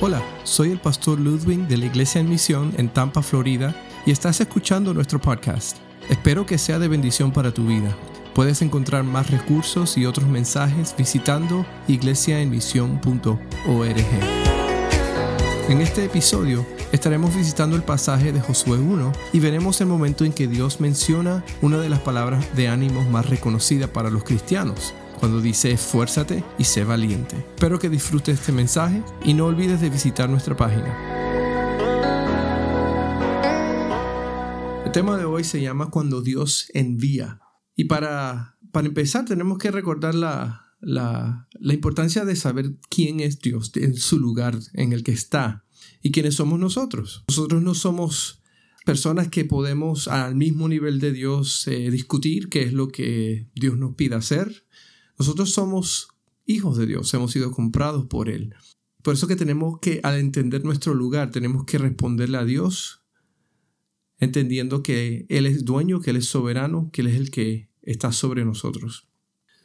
Hola, soy el pastor Ludwig de la Iglesia en Misión en Tampa, Florida, y estás escuchando nuestro podcast. Espero que sea de bendición para tu vida. Puedes encontrar más recursos y otros mensajes visitando iglesiaenmisión.org. En este episodio estaremos visitando el pasaje de Josué 1 y veremos el momento en que Dios menciona una de las palabras de ánimo más reconocidas para los cristianos, cuando dice esfuérzate y sé valiente. Espero que disfrutes este mensaje y no olvides de visitar nuestra página. El tema de hoy se llama Cuando Dios envía. Y para, para empezar tenemos que recordar la, la, la importancia de saber quién es Dios en su lugar en el que está y quiénes somos nosotros. Nosotros no somos personas que podemos al mismo nivel de Dios eh, discutir qué es lo que Dios nos pide hacer. Nosotros somos hijos de Dios, hemos sido comprados por Él. Por eso que tenemos que, al entender nuestro lugar, tenemos que responderle a Dios, entendiendo que Él es dueño, que Él es soberano, que Él es el que está sobre nosotros.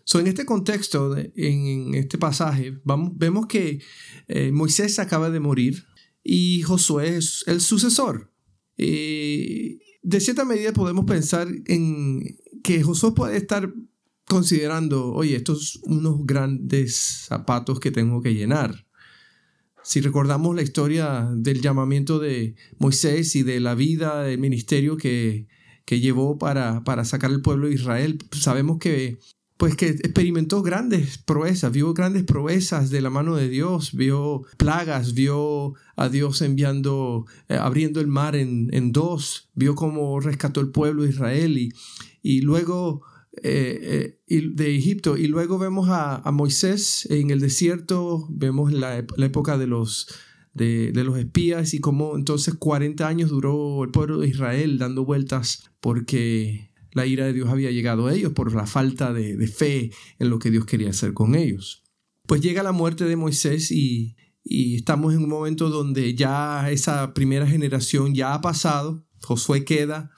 So, en este contexto, en este pasaje, vemos que eh, Moisés acaba de morir y Josué es el sucesor. Eh, de cierta medida podemos pensar en que Josué puede estar considerando, oye, estos unos grandes zapatos que tengo que llenar. Si recordamos la historia del llamamiento de Moisés y de la vida del ministerio que, que llevó para, para sacar al pueblo de Israel, sabemos que pues que experimentó grandes proezas, vio grandes proezas de la mano de Dios, vio plagas, vio a Dios enviando, eh, abriendo el mar en, en, dos, vio cómo rescató el pueblo de Israel y, y luego eh, eh, de Egipto. Y luego vemos a, Moisés en el desierto, vemos la, la época de los, de, los espías y cómo entonces 40 años duró el pueblo de Israel dando vueltas porque la ira de Dios había llegado a ellos por la falta de, de fe en lo que Dios quería hacer con ellos. Pues llega la muerte de Moisés y, y estamos en un momento donde ya esa primera generación ya ha pasado, Josué queda,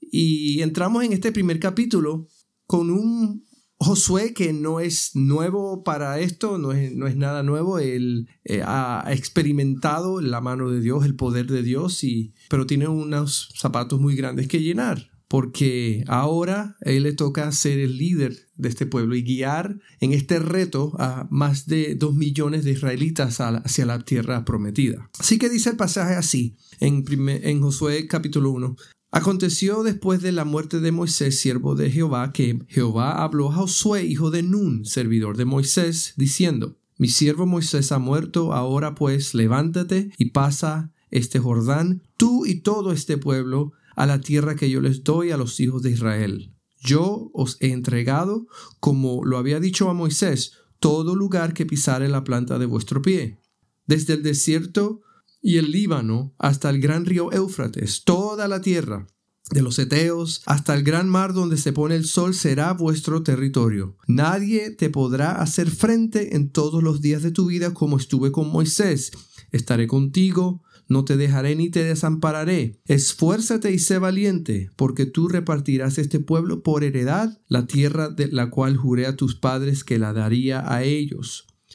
y entramos en este primer capítulo con un Josué que no es nuevo para esto, no es, no es nada nuevo, él eh, ha experimentado la mano de Dios, el poder de Dios, y, pero tiene unos zapatos muy grandes que llenar, porque ahora a él le toca ser el líder de este pueblo y guiar en este reto a más de dos millones de israelitas hacia la tierra prometida. Así que dice el pasaje así, en, en Josué capítulo 1, Aconteció después de la muerte de Moisés, siervo de Jehová, que Jehová habló a Josué, hijo de Nun, servidor de Moisés, diciendo, Mi siervo Moisés ha muerto, ahora pues levántate y pasa este Jordán, tú y todo este pueblo, a la tierra que yo les doy a los hijos de Israel. Yo os he entregado, como lo había dicho a Moisés, todo lugar que pisare la planta de vuestro pie. Desde el desierto y el Líbano hasta el gran río Éufrates, toda la tierra, de los Eteos hasta el gran mar donde se pone el sol será vuestro territorio. Nadie te podrá hacer frente en todos los días de tu vida como estuve con Moisés. Estaré contigo, no te dejaré ni te desampararé. Esfuérzate y sé valiente, porque tú repartirás este pueblo por heredad, la tierra de la cual juré a tus padres que la daría a ellos.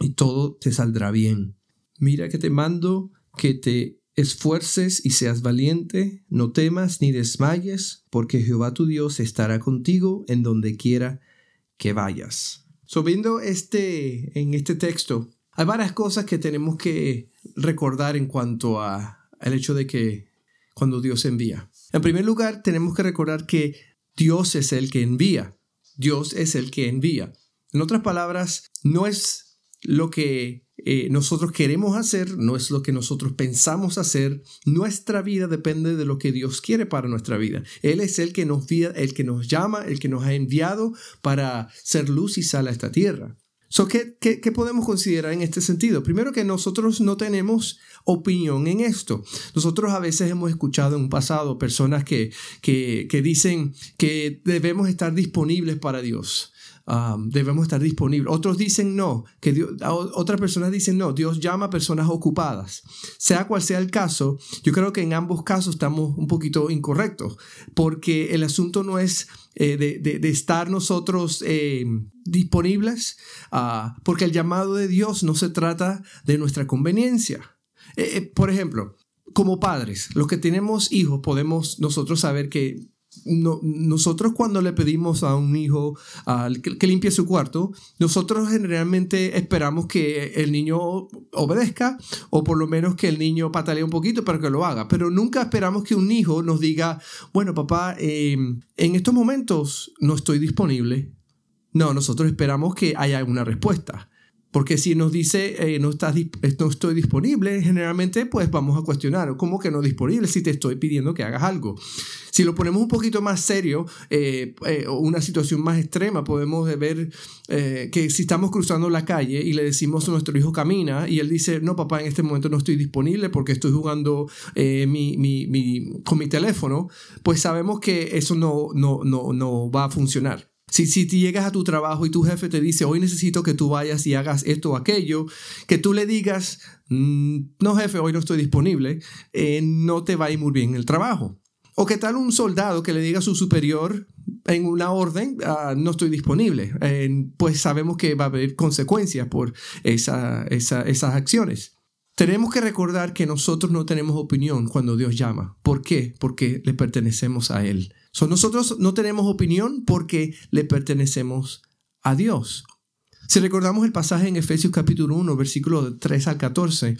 y todo te saldrá bien. Mira que te mando que te esfuerces y seas valiente, no temas ni desmayes, porque Jehová tu Dios estará contigo en donde quiera que vayas. So, viendo este, en este texto, hay varias cosas que tenemos que recordar en cuanto a, al hecho de que cuando Dios envía. En primer lugar, tenemos que recordar que Dios es el que envía. Dios es el que envía. En otras palabras, no es lo que eh, nosotros queremos hacer, no es lo que nosotros pensamos hacer. Nuestra vida depende de lo que Dios quiere para nuestra vida. Él es el que nos, el que nos llama, el que nos ha enviado para ser luz y sal a esta tierra. So, ¿qué, qué, podemos considerar en este sentido? Primero que nosotros no tenemos opinión en esto. Nosotros a veces hemos escuchado en un pasado personas que, que, que dicen que debemos estar disponibles para Dios. Um, debemos estar disponibles. Otros dicen no, que Dios, otras personas dicen no, Dios llama a personas ocupadas. Sea cual sea el caso, yo creo que en ambos casos estamos un poquito incorrectos, porque el asunto no es eh, de, estar nosotros eh, disponibles, uh, porque el llamado de Dios no se trata de nuestra conveniencia. Eh, por ejemplo, como padres, los que tenemos hijos, podemos nosotros saber que no, nosotros cuando le pedimos a un hijo que, limpie su cuarto, nosotros generalmente esperamos que el niño obedezca o por lo menos que el niño patalee un poquito para que lo haga, pero nunca esperamos que un hijo nos diga, bueno papá, em, en estos momentos no estoy disponible. No, nosotros esperamos que haya alguna respuesta. Porque si nos dice eh, no, estás, eh, no estoy disponible, generalmente pues vamos a cuestionar, ¿cómo que no disponible si te estoy pidiendo que hagas algo? Si lo ponemos un poquito más serio, eh, una situación más extrema, podemos ver que si estamos cruzando la calle y le decimos a nuestro hijo camina y él dice, no papá, en este momento no estoy disponible porque estoy jugando mi, mi, mi, con mi teléfono, pues sabemos que eso no, no, no, no va a funcionar. Si, si llegas a tu trabajo y tu jefe te dice, hoy necesito que tú vayas y hagas esto o aquello, que tú le digas, mm, no jefe, hoy no estoy disponible, eh, no te va a ir muy bien el trabajo. O qué tal un soldado que le diga a su superior en una orden, ah, no estoy disponible, pues sabemos que va a haber consecuencias por esa, esas acciones. Tenemos que recordar que nosotros no tenemos opinión cuando Dios llama. ¿Por qué? Porque le pertenecemos a Él nosotros no tenemos opinión porque le pertenecemos a Dios. Si recordamos el pasaje en Efesios capítulo 1, versículo 3 al 14,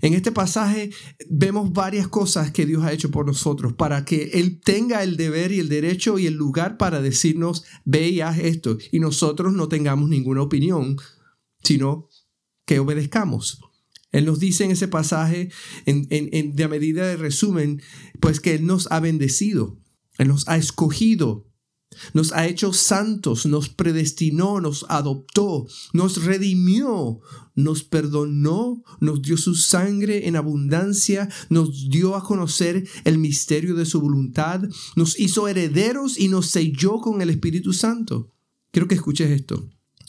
en este pasaje vemos varias cosas que Dios ha hecho por nosotros para que Él tenga el deber y el derecho y el lugar para decirnos, ve y haz esto, y nosotros no tengamos ninguna opinión, sino que obedezcamos. Él nos dice en ese pasaje, en, de medida de resumen, pues que Él nos ha bendecido. Él nos ha escogido, nos ha hecho santos, nos predestinó, nos adoptó, nos redimió, nos perdonó, nos dio su sangre en abundancia, nos dio a conocer el misterio de su voluntad, nos hizo herederos y nos selló con el Espíritu Santo. Quiero que escuches esto.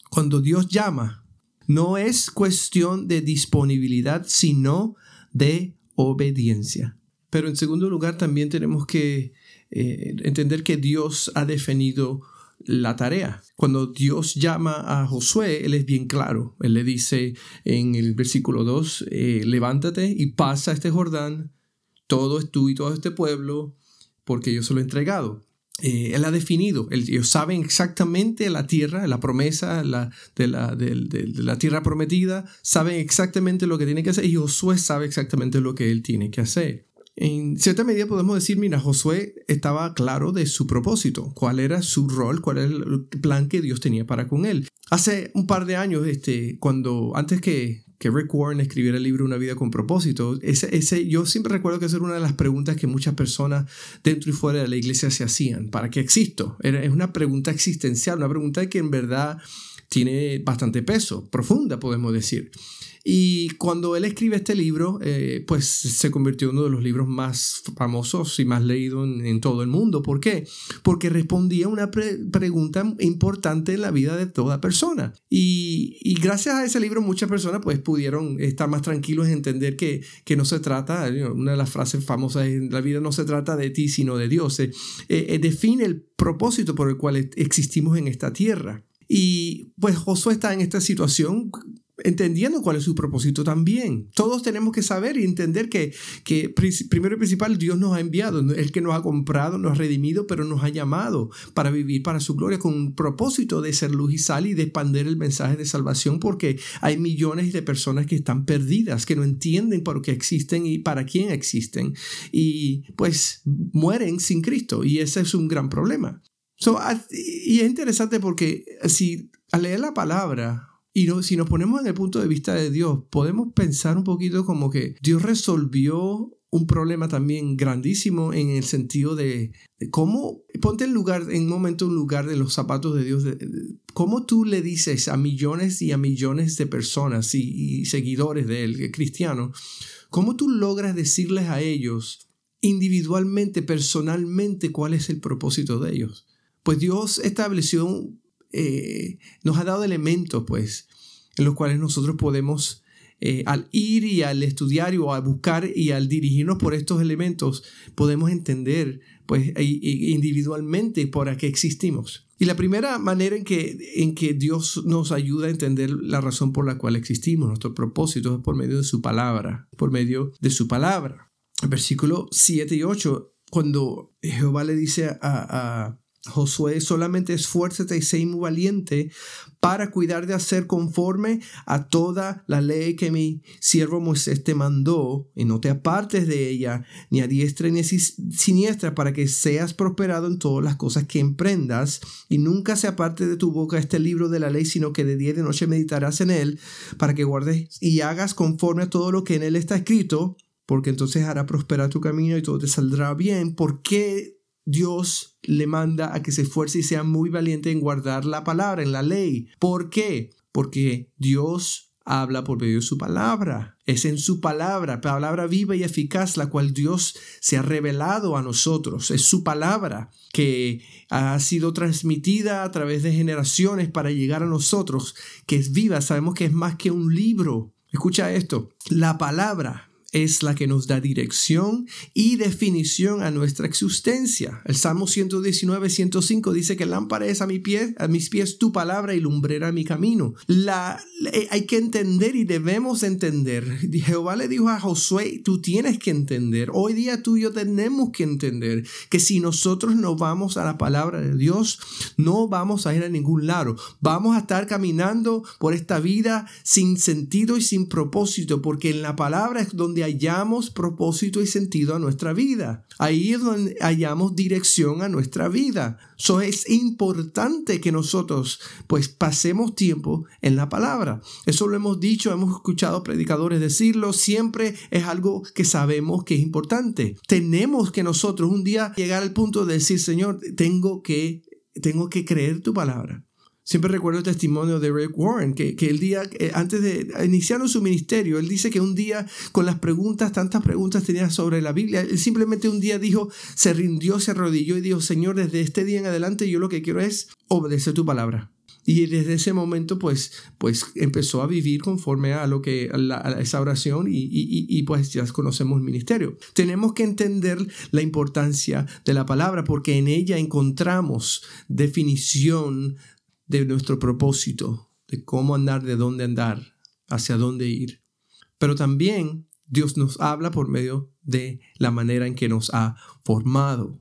Cuando Dios llama, no es cuestión de disponibilidad, sino de obediencia. Pero en segundo lugar, también tenemos que eh, entender que Dios ha definido la tarea. Cuando Dios llama a Josué, Él es bien claro. Él le dice en el versículo 2, eh, levántate y pasa este Jordán, todo es tú y todo este pueblo, porque yo se lo he entregado. Eh, él ha definido, ellos saben exactamente la tierra, la promesa la, de, la, de, la, tierra prometida, saben exactamente lo que tiene que hacer y Josué sabe exactamente lo que él tiene que hacer. En cierta medida podemos decir, mira, Josué estaba claro de su propósito, cuál era su rol, cuál era el plan que Dios tenía para con él. Hace un par de años, este, cuando antes que, que Rick Warren escribiera el libro Una vida con propósito, ese, ese, yo siempre recuerdo que esa era una de las preguntas que muchas personas dentro y fuera de la iglesia se hacían. ¿Para qué existo? Era, es una pregunta existencial, una pregunta que en verdad tiene bastante peso, profunda podemos decir. Y cuando él escribe este libro, eh, pues se convirtió en uno de los libros más famosos y más leídos en, todo el mundo. ¿Por qué? Porque respondía a una pregunta importante en la vida de toda persona. Y, gracias a ese libro muchas personas pues pudieron estar más tranquilos en entender que, que no se trata, una de las frases famosas en la vida no se trata de ti sino de Dios. Eh, eh, define el propósito por el cual existimos en esta tierra. Y pues Josué está en esta situación entendiendo cuál es su propósito también. Todos tenemos que saber y entender que, que primero y principal Dios nos ha enviado, el que nos ha comprado, nos ha redimido, pero nos ha llamado para vivir para su gloria con un propósito de ser luz y sal y de expandir el mensaje de salvación porque hay millones de personas que están perdidas, que no entienden por qué existen y para quién existen y pues mueren sin Cristo y ese es un gran problema. Y es interesante porque si al leer la palabra y si nos ponemos en el punto de vista de Dios, podemos pensar un poquito como que Dios resolvió un problema también grandísimo en el sentido de, cómo, ponte en lugar, en un momento en lugar de los zapatos de Dios, cómo tú le dices a millones y a millones de personas y, seguidores de él, cristianos, cómo tú logras decirles a ellos individualmente, personalmente, cuál es el propósito de ellos. Pues Dios estableció, eh, nos ha dado elementos, pues, en los cuales nosotros podemos eh, al ir y al estudiar o a buscar y al dirigirnos por estos elementos, podemos entender pues individualmente por qué existimos. Y la primera manera en que, en que Dios nos ayuda a entender la razón por la cual existimos, nuestro propósito, es por medio de su palabra, por medio de su palabra. Versículo 7 y 8, cuando Jehová le dice a, Josué, solamente esfuérzate y sé muy valiente para cuidar de hacer conforme a toda la ley que mi siervo Moisés te mandó, y no te apartes de ella, ni a diestra ni a siniestra, para que seas prosperado en todas las cosas que emprendas, y nunca se aparte de tu boca este libro de la ley, sino que de día y de noche meditarás en él, para que guardes y hagas conforme a todo lo que en él está escrito, porque entonces hará prosperar tu camino y todo te saldrá bien. ¿Por qué Dios le manda a que se esfuerce y sea muy valiente en guardar la palabra, en la ley. ¿Por qué? Porque Dios habla por medio de su palabra. Es en su palabra, palabra viva y eficaz, la cual Dios se ha revelado a nosotros. Es su palabra que ha sido transmitida a través de generaciones para llegar a nosotros, que es viva. Sabemos que es más que un libro. Escucha esto, la palabra es la que nos da dirección y definición a nuestra existencia. El Salmo 119, 105 dice que lámpara es a, mi pie, a mis pies tu palabra y lumbrera mi camino. La, hay que entender y debemos entender. Jehová le dijo a Josué, tú tienes que entender. Hoy día tú y yo tenemos que entender que si nosotros no vamos a la palabra de Dios, no vamos a ir a ningún lado. Vamos a estar caminando por esta vida sin sentido y sin propósito, porque en la palabra es donde hallamos propósito y sentido a nuestra vida. Ahí es donde hallamos dirección a nuestra vida. So es importante que nosotros pues pasemos tiempo en la palabra. Eso lo hemos dicho, hemos escuchado predicadores decirlo, siempre es algo que sabemos que es importante. Tenemos que nosotros un día llegar al punto de decir, Señor, tengo que tengo que creer tu palabra. Siempre recuerdo el testimonio de Rick Warren, que, el día, eh, antes de iniciar su ministerio, él dice que un día con las preguntas, tantas preguntas tenía sobre la Biblia, él simplemente un día dijo, se rindió, se arrodilló y dijo, Señor, desde este día en adelante yo lo que quiero es obedecer tu palabra. Y desde ese momento, pues, pues empezó a vivir conforme a lo que a, esa oración y, y, y, pues ya conocemos el ministerio. Tenemos que entender la importancia de la palabra porque en ella encontramos definición de nuestro propósito, de cómo andar, de dónde andar, hacia dónde ir. Pero también Dios nos habla por medio de la manera en que nos ha formado.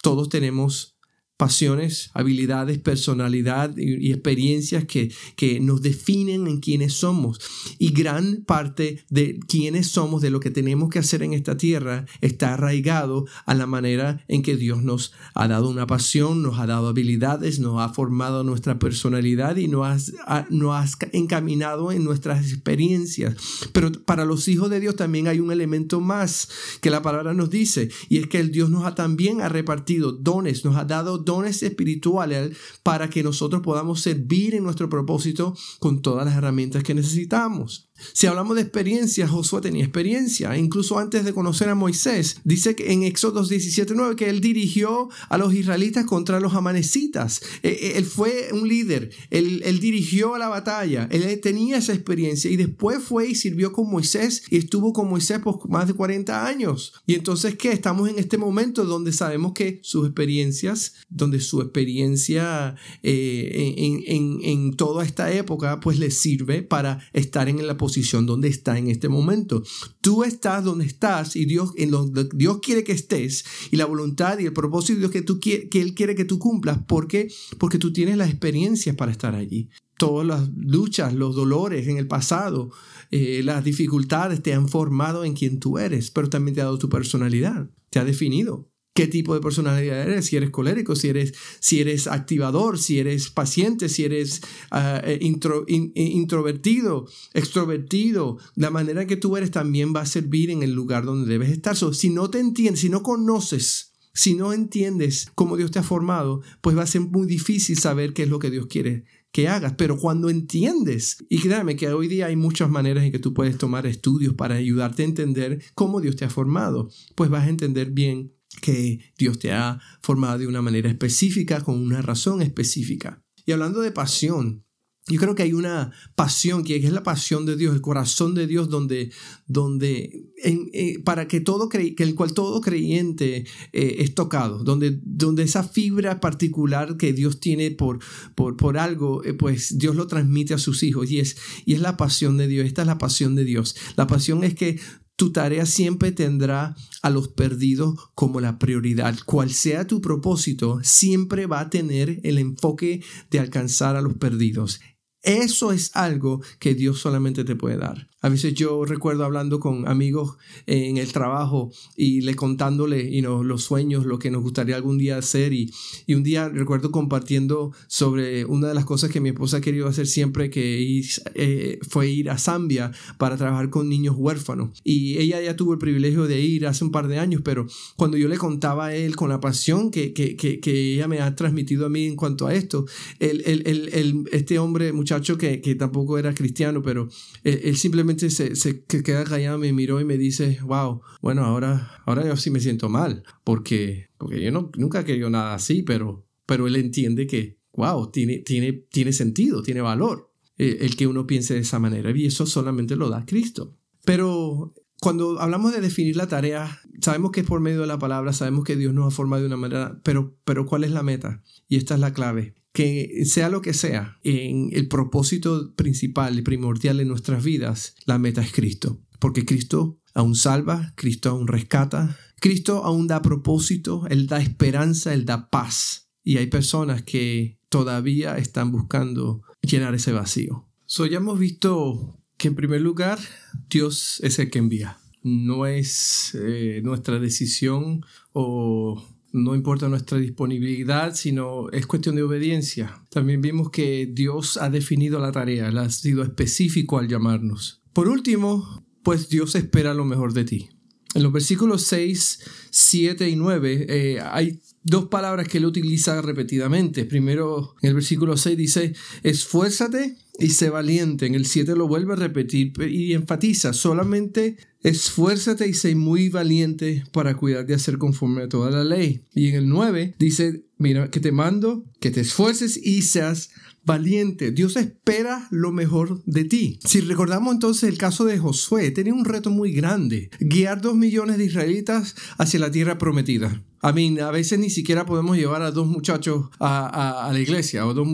Todos tenemos pasiones, habilidades, personalidad y, experiencias que, que, nos definen en quiénes somos. Y gran parte de quiénes somos, de lo que tenemos que hacer en esta tierra, está arraigado a la manera en que Dios nos ha dado una pasión, nos ha dado habilidades, nos ha formado nuestra personalidad y nos, ha, nos encaminado en nuestras experiencias. Pero para los hijos de Dios también hay un elemento más que la palabra nos dice, y es que el Dios nos ha también ha repartido dones, nos ha dado dones espirituales para que nosotros podamos servir en nuestro propósito con todas las herramientas que necesitamos. Si hablamos de experiencia, Josué tenía experiencia. Incluso antes de conocer a Moisés, dice que en Éxodo 17.9 que él dirigió a los israelitas contra los amanecitas. E, e, él fue un líder, él, él dirigió a la batalla, él tenía esa experiencia y después fue y sirvió con Moisés y estuvo con Moisés por más de 40 años. Y entonces, ¿qué? Estamos en este momento donde sabemos que sus experiencias, donde su experiencia eh, en, en, en, toda esta época, pues le sirve para estar en la posición donde está en este momento. Tú estás donde estás y Dios, en donde Dios quiere que estés y la voluntad y el propósito de Dios que, tú, que Él quiere que tú cumplas. ¿Por qué? Porque tú tienes las experiencias para estar allí. Todas las luchas, los dolores en el pasado, eh, las dificultades te han formado en quien tú eres, pero también te ha dado tu personalidad, te ha definido. Qué tipo de personalidad eres, si eres colérico, si eres, si eres activador, si eres paciente, si eres ah, eh, introvertido, extrovertido. La manera en que tú eres también va a servir en el lugar donde debes estar. si no te entiendes, si no conoces si no entiendes cómo Dios te ha formado, pues va a ser muy difícil saber qué es lo que Dios quiere que hagas. Pero cuando entiendes, y créame que hoy día hay muchas maneras en que tú puedes tomar estudios para ayudarte a entender cómo Dios te ha formado, pues vas a entender bien que Dios te ha formado de una manera específica, con una razón específica. Y hablando de pasión, yo creo que hay una pasión que es la pasión de Dios, el corazón de Dios, donde, donde eh, para que todo que el cual todo creyente eh, es tocado, donde, donde esa fibra particular que Dios tiene por, por, por algo, eh, pues Dios lo transmite a sus hijos y es, y es la pasión de Dios. Esta es la pasión de Dios. La pasión es que tu tarea siempre tendrá a los perdidos como la prioridad. Cual sea tu propósito, siempre va a tener el enfoque de alcanzar a los perdidos. Eso es algo que Dios solamente te puede dar. A veces yo recuerdo hablando con amigos en el trabajo y le contándole los sueños, lo que nos gustaría algún día hacer. Y, un día recuerdo compartiendo sobre una de las cosas que mi esposa ha querido hacer siempre, que eh, fue ir a Zambia para trabajar con niños huérfanos. Y ella ya tuvo el privilegio de ir hace un par de años, pero cuando yo le contaba a él con la pasión que, que, ella me ha transmitido a mí en cuanto a esto, el, este hombre, muchacho que, tampoco era cristiano, pero él simplemente se, queda callado, me miró y me dice, wow, bueno, ahora, ahora yo sí me siento mal, porque, porque yo no, nunca querido nada así, pero, pero él entiende que, wow, tiene, tiene, tiene sentido, tiene valor eh, el que uno piense de esa manera, y eso solamente lo da Cristo. Pero cuando hablamos de definir la tarea, sabemos que es por medio de la palabra, sabemos que Dios nos ha formado de una manera, pero, pero ¿cuál es la meta? Y esta es la clave que sea lo que sea, en el propósito principal y primordial de nuestras vidas, la meta es Cristo. Porque Cristo aún salva, Cristo aún rescata, Cristo aún da propósito, Él da esperanza, Él da paz. Y hay personas que todavía están buscando llenar ese vacío. So, ya hemos visto que en primer lugar Dios es el que envía. No es eh, nuestra decisión o no importa nuestra disponibilidad, sino es cuestión de obediencia. También vimos que Dios ha definido la tarea, Él ha sido específico al llamarnos. Por último, pues Dios espera lo mejor de ti. En los versículos 6, 7 y 9 eh, hay dos palabras que él utiliza repetidamente. Primero, en el versículo 6 dice, esfuérzate y sé valiente. En el 7 lo vuelve a repetir y enfatiza, solamente esfuérzate y sé muy valiente para cuidar de hacer conforme a toda la ley. Y en el 9 dice, mira, que te mando, que te esfuerces y seas valiente. Dios espera lo mejor de ti. Si recordamos entonces el caso de Josué, tenía un reto muy grande, guiar dos millones de israelitas hacia la tierra prometida. A mí, a veces ni siquiera podemos llevar a dos muchachos a, la iglesia o dos,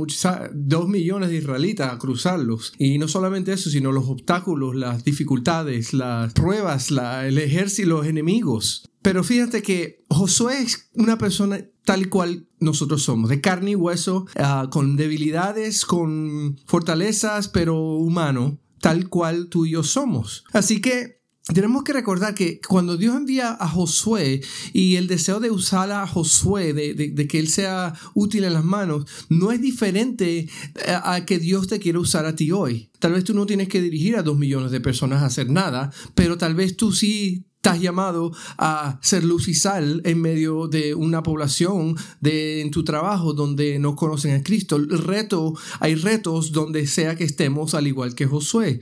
dos millones de israelitas a cruzarlos. Y no solamente eso, sino los obstáculos, las dificultades, las pruebas, el ejército, los enemigos. Pero fíjate que Josué es una persona tal cual nosotros somos, de carne y hueso, ah, con debilidades, con fortalezas, pero humano, tal cual tú y yo somos. Así que tenemos que recordar que cuando Dios envía a Josué y el deseo de usar a Josué, de, que él sea útil en las manos, no es diferente a, que Dios te quiere usar a ti hoy. Tal vez tú no tienes que dirigir a dos millones de personas a hacer nada, pero tal vez tú sí estás llamado a ser luz y sal en medio de una población de en tu trabajo donde no conocen a Cristo. El reto, hay retos donde sea que estemos al igual que Josué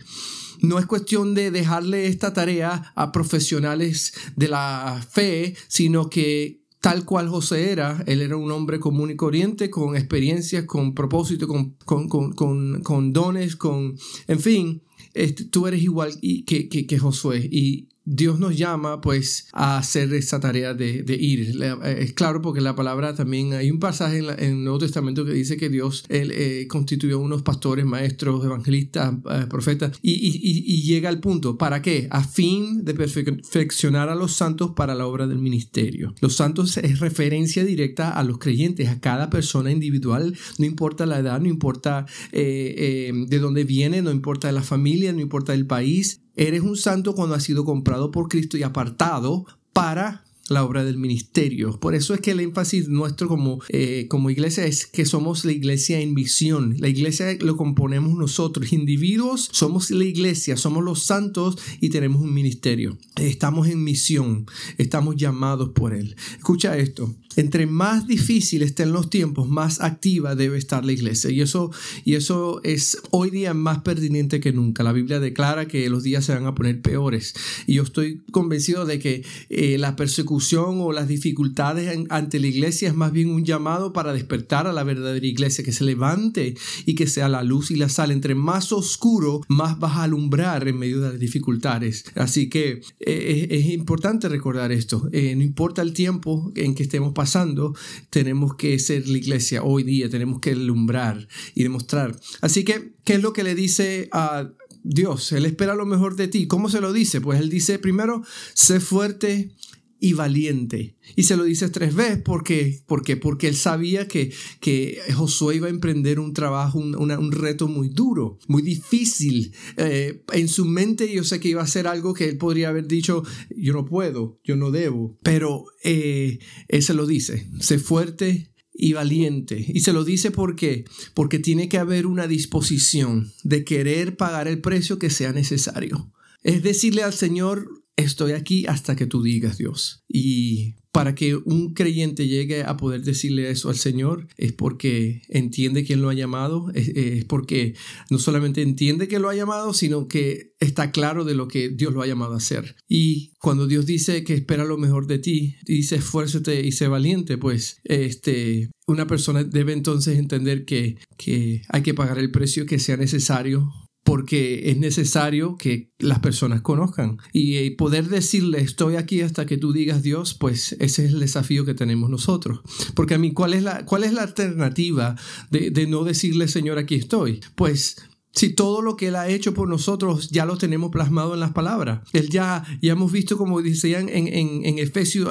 no es cuestión de dejarle esta tarea a profesionales de la fe, sino que tal cual José era, él era un hombre común y corriente, con experiencias, con propósito, con, con, dones, con, en fin, este, tú eres igual que, que, que Josué. Y Dios nos llama pues a hacer esa tarea de, ir. Eh, es claro porque la palabra también, hay un pasaje en, el Nuevo Testamento que dice que Dios él, eh, constituyó unos pastores, maestros, evangelistas, eh, profetas y, y, llega al punto, ¿para qué? A fin de perfeccionar a los santos para la obra del ministerio. Los santos es referencia directa a los creyentes, a cada persona individual, no importa la edad, no importa de dónde viene, no importa la familia, no importa el país, Eres un santo cuando has sido comprado por Cristo y apartado para la obra del ministerio. Por eso es que el énfasis nuestro como, eh, como iglesia es que somos la iglesia en misión. La iglesia lo componemos nosotros, individuos, somos la iglesia, somos los santos y tenemos un ministerio. Estamos en misión, estamos llamados por Él. Escucha esto, entre más difícil estén los tiempos, más activa debe estar la iglesia. Y eso, y eso es hoy día más pertinente que nunca. La Biblia declara que los días se van a poner peores. Y yo estoy convencido de que eh, la persecución o las dificultades ante la iglesia es más bien un llamado para despertar a la verdadera iglesia, que se levante y que sea la luz y la sal. Entre más oscuro, más vas a alumbrar en medio de las dificultades. Así que eh, es, importante recordar esto. Eh, no importa el tiempo en que estemos pasando, tenemos que ser la iglesia hoy día, tenemos que alumbrar y demostrar. Así que, ¿qué es lo que le dice a Dios? Él espera lo mejor de ti. ¿Cómo se lo dice? Pues él dice primero, sé fuerte y valiente. Y se lo dice tres veces porque, porque, porque él sabía que, que Josué iba a emprender un trabajo, un, un reto muy duro, muy difícil. Eh, en su mente yo sé que iba a ser algo que él podría haber dicho, yo no puedo, yo no debo. Pero eh, él se lo dice, sé fuerte y valiente. Y se lo dice porque porque tiene que haber una disposición de querer pagar el precio que sea necesario. Es decirle al Señor, estoy aquí hasta que tú digas Dios. Y para que un creyente llegue a poder decirle eso al Señor es porque entiende quién lo ha llamado, es, porque no solamente entiende que lo ha llamado, sino que está claro de lo que Dios lo ha llamado a hacer. Y cuando Dios dice que espera lo mejor de ti, dice esfuérzate y sé valiente, pues este, una persona debe entonces entender que, que hay que pagar el precio que sea necesario porque es necesario que las personas conozcan y eh, poder decirle estoy aquí hasta que tú digas Dios, pues ese es el desafío que tenemos nosotros. Porque a mí, ¿cuál es la, cuál es la alternativa de, de no decirle Señor aquí estoy? Pues si todo lo que Él ha hecho por nosotros ya lo tenemos plasmado en las palabras. Él ya, ya hemos visto, como decían en, en, en Efesios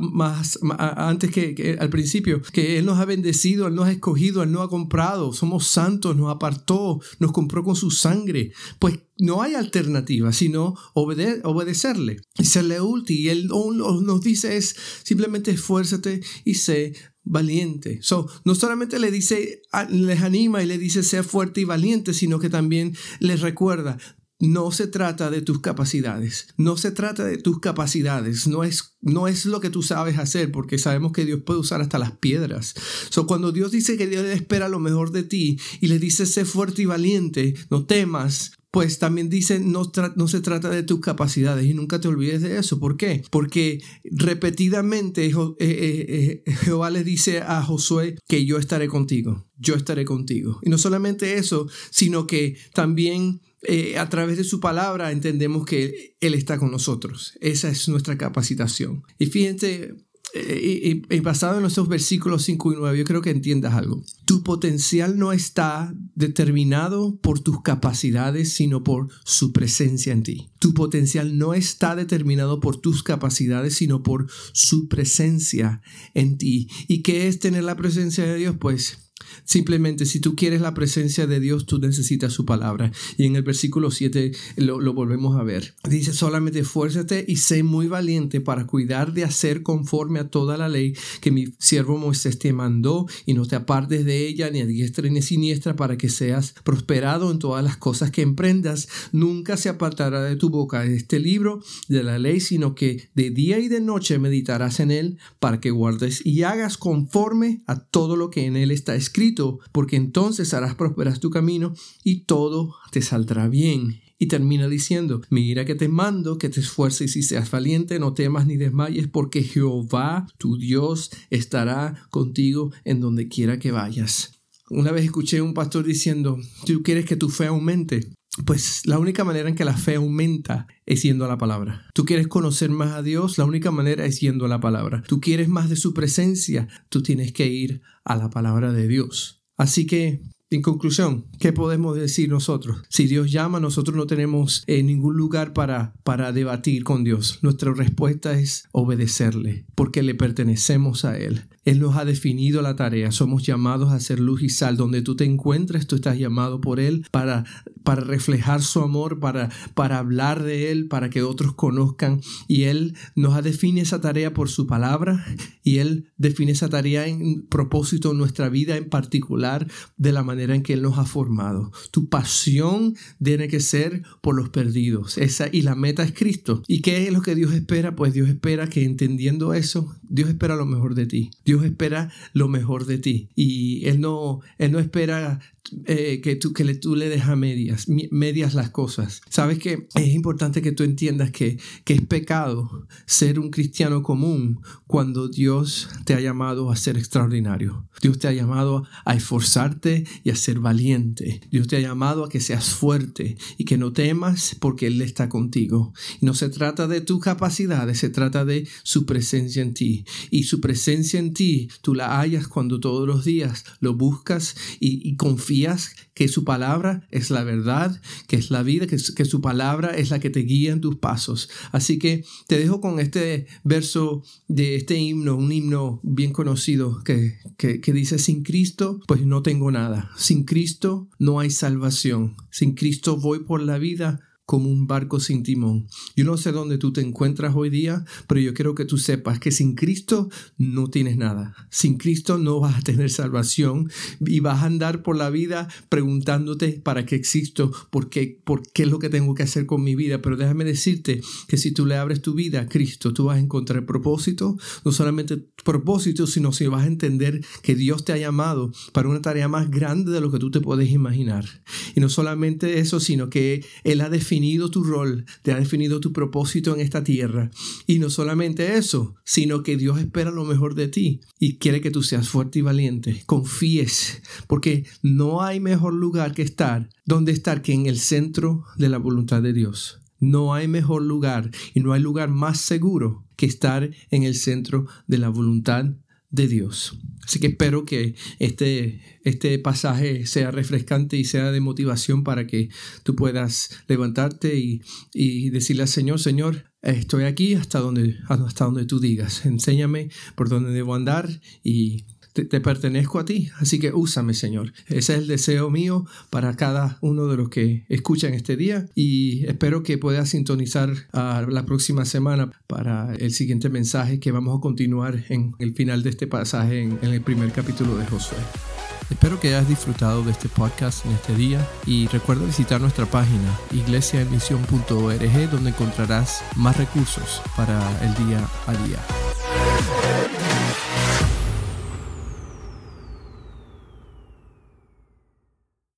más, antes que, al principio, que Él nos ha bendecido, Él nos ha escogido, Él nos ha comprado, somos santos, nos apartó, nos compró con su sangre. Pues no hay alternativa sino obedecerle y serle útil. Y Él nos dice es simplemente esfuérzate y sé valiente. So, no solamente le dice, les anima y le dice sea fuerte y valiente, sino que también les recuerda, no se trata de tus capacidades, no se trata de tus capacidades, no es, no es lo que tú sabes hacer, porque sabemos que Dios puede usar hasta las piedras. So, cuando Dios dice que Dios espera lo mejor de ti y le dice sé fuerte y valiente, no temas, pues también dice, no, se trata de tus capacidades y nunca te olvides de eso. ¿Por qué? Porque repetidamente eh, eh, eh, Jehová le dice a Josué que yo estaré contigo, yo estaré contigo. Y no solamente eso, sino que también a través de su palabra entendemos que Él está con nosotros. Esa es nuestra capacitación. Y fíjense, y, basado en esos versículos 5 y 9, yo creo que entiendas algo. Tu potencial no está determinado por tus capacidades, sino por su presencia en ti. Tu potencial no está determinado por tus capacidades, sino por su presencia en ti. ¿Y qué es tener la presencia de Dios? Pues Simplemente, si tú quieres la presencia de Dios, tú necesitas su palabra. Y en el versículo 7 lo, volvemos a ver. Dice, solamente esfuérzate y sé muy valiente para cuidar de hacer conforme a toda la ley que mi siervo Moisés te mandó y no te apartes de ella ni a diestra ni a siniestra para que seas prosperado en todas las cosas que emprendas. Nunca se apartará de tu boca este libro de la ley, sino que de día y de noche meditarás en él para que guardes y hagas conforme a todo lo que en él está escrito porque entonces harás prosperar tu camino y todo te saldrá bien. Y termina diciendo, mira que te mando, que te esfuerces y seas valiente, no temas ni desmayes, porque Jehová, tu Dios, estará contigo en donde quiera que vayas. Una vez escuché a un pastor diciendo, tú quieres que tu fe aumente, pues la única manera en que la fe aumenta es yendo a la palabra. Tú quieres conocer más a Dios, la única manera es yendo a la palabra. Tú quieres más de su presencia, tú tienes que ir a la palabra de Dios. Así que, en conclusión, ¿qué podemos decir nosotros? Si Dios llama, nosotros no tenemos eh, ningún lugar para, para debatir con Dios. Nuestra respuesta es obedecerle, porque le pertenecemos a Él. Él nos ha definido la tarea. Somos llamados a ser luz y sal. Donde tú te encuentres, tú estás llamado por Él para, para reflejar su amor, para, para hablar de Él, para que otros conozcan. Y Él nos ha definido esa tarea por su palabra y Él define esa tarea en propósito en nuestra vida en particular de la manera en que Él nos ha formado. Tu pasión tiene que ser por los perdidos. Esa, y la meta es Cristo. ¿Y qué es lo que Dios espera? Pues Dios espera que entendiendo eso, Dios espera lo mejor de ti. Dios espera lo mejor de ti. Y Él no, él no espera eh, que, tú, que le, tú le dejas medias, medias las cosas. Sabes que es importante que tú entiendas que, que es pecado ser un cristiano común cuando Dios te ha llamado a ser extraordinario. Dios te ha llamado a esforzarte y a ser valiente. Dios te ha llamado a que seas fuerte y que no temas porque Él está contigo. No se trata de tus capacidades, se trata de su presencia en ti. Y su presencia en ti tú la hallas cuando todos los días lo buscas y, confías que su palabra es la verdad, que es la vida, que, que su palabra es la que te guía en tus pasos. Así que te dejo con este verso de este himno, un himno bien conocido que, que, que dice, sin Cristo, pues no tengo nada. Sin Cristo no hay salvación. Sin Cristo voy por la vida como un barco sin timón. Yo no sé dónde tú te encuentras hoy día, pero yo quiero que tú sepas que sin Cristo no tienes nada. Sin Cristo no vas a tener salvación y vas a andar por la vida preguntándote para qué existo, por qué, por qué es lo que tengo que hacer con mi vida. Pero déjame decirte que si tú le abres tu vida a Cristo, tú vas a encontrar propósito, no solamente propósito, sino si vas a entender que Dios te ha llamado para una tarea más grande de lo que tú te puedes imaginar. Y no solamente eso, sino que Él ha definido definido tu rol, te ha definido tu propósito en esta tierra. Y no solamente eso, sino que Dios espera lo mejor de ti y quiere que tú seas fuerte y valiente, confíes, porque no hay mejor lugar que estar, donde estar que en el centro de la voluntad de Dios. No hay mejor lugar y no hay lugar más seguro que estar en el centro de la voluntad de Dios. Así que espero que este, este pasaje sea refrescante y sea de motivación para que tú puedas levantarte y, y decirle al Señor, Señor, estoy aquí hasta donde, hasta donde tú digas. Enséñame por dónde debo andar y te, pertenezco a ti, así que úsame, Señor. Ese es el deseo mío para cada uno de los que escuchan este día y espero que puedas sintonizar la próxima semana para el siguiente mensaje que vamos a continuar en el final de este pasaje en, en el primer capítulo de Josué. Espero que hayas disfrutado de este podcast en este día y recuerda visitar nuestra página iglesiaemisión.org donde encontrarás más recursos para el día a día.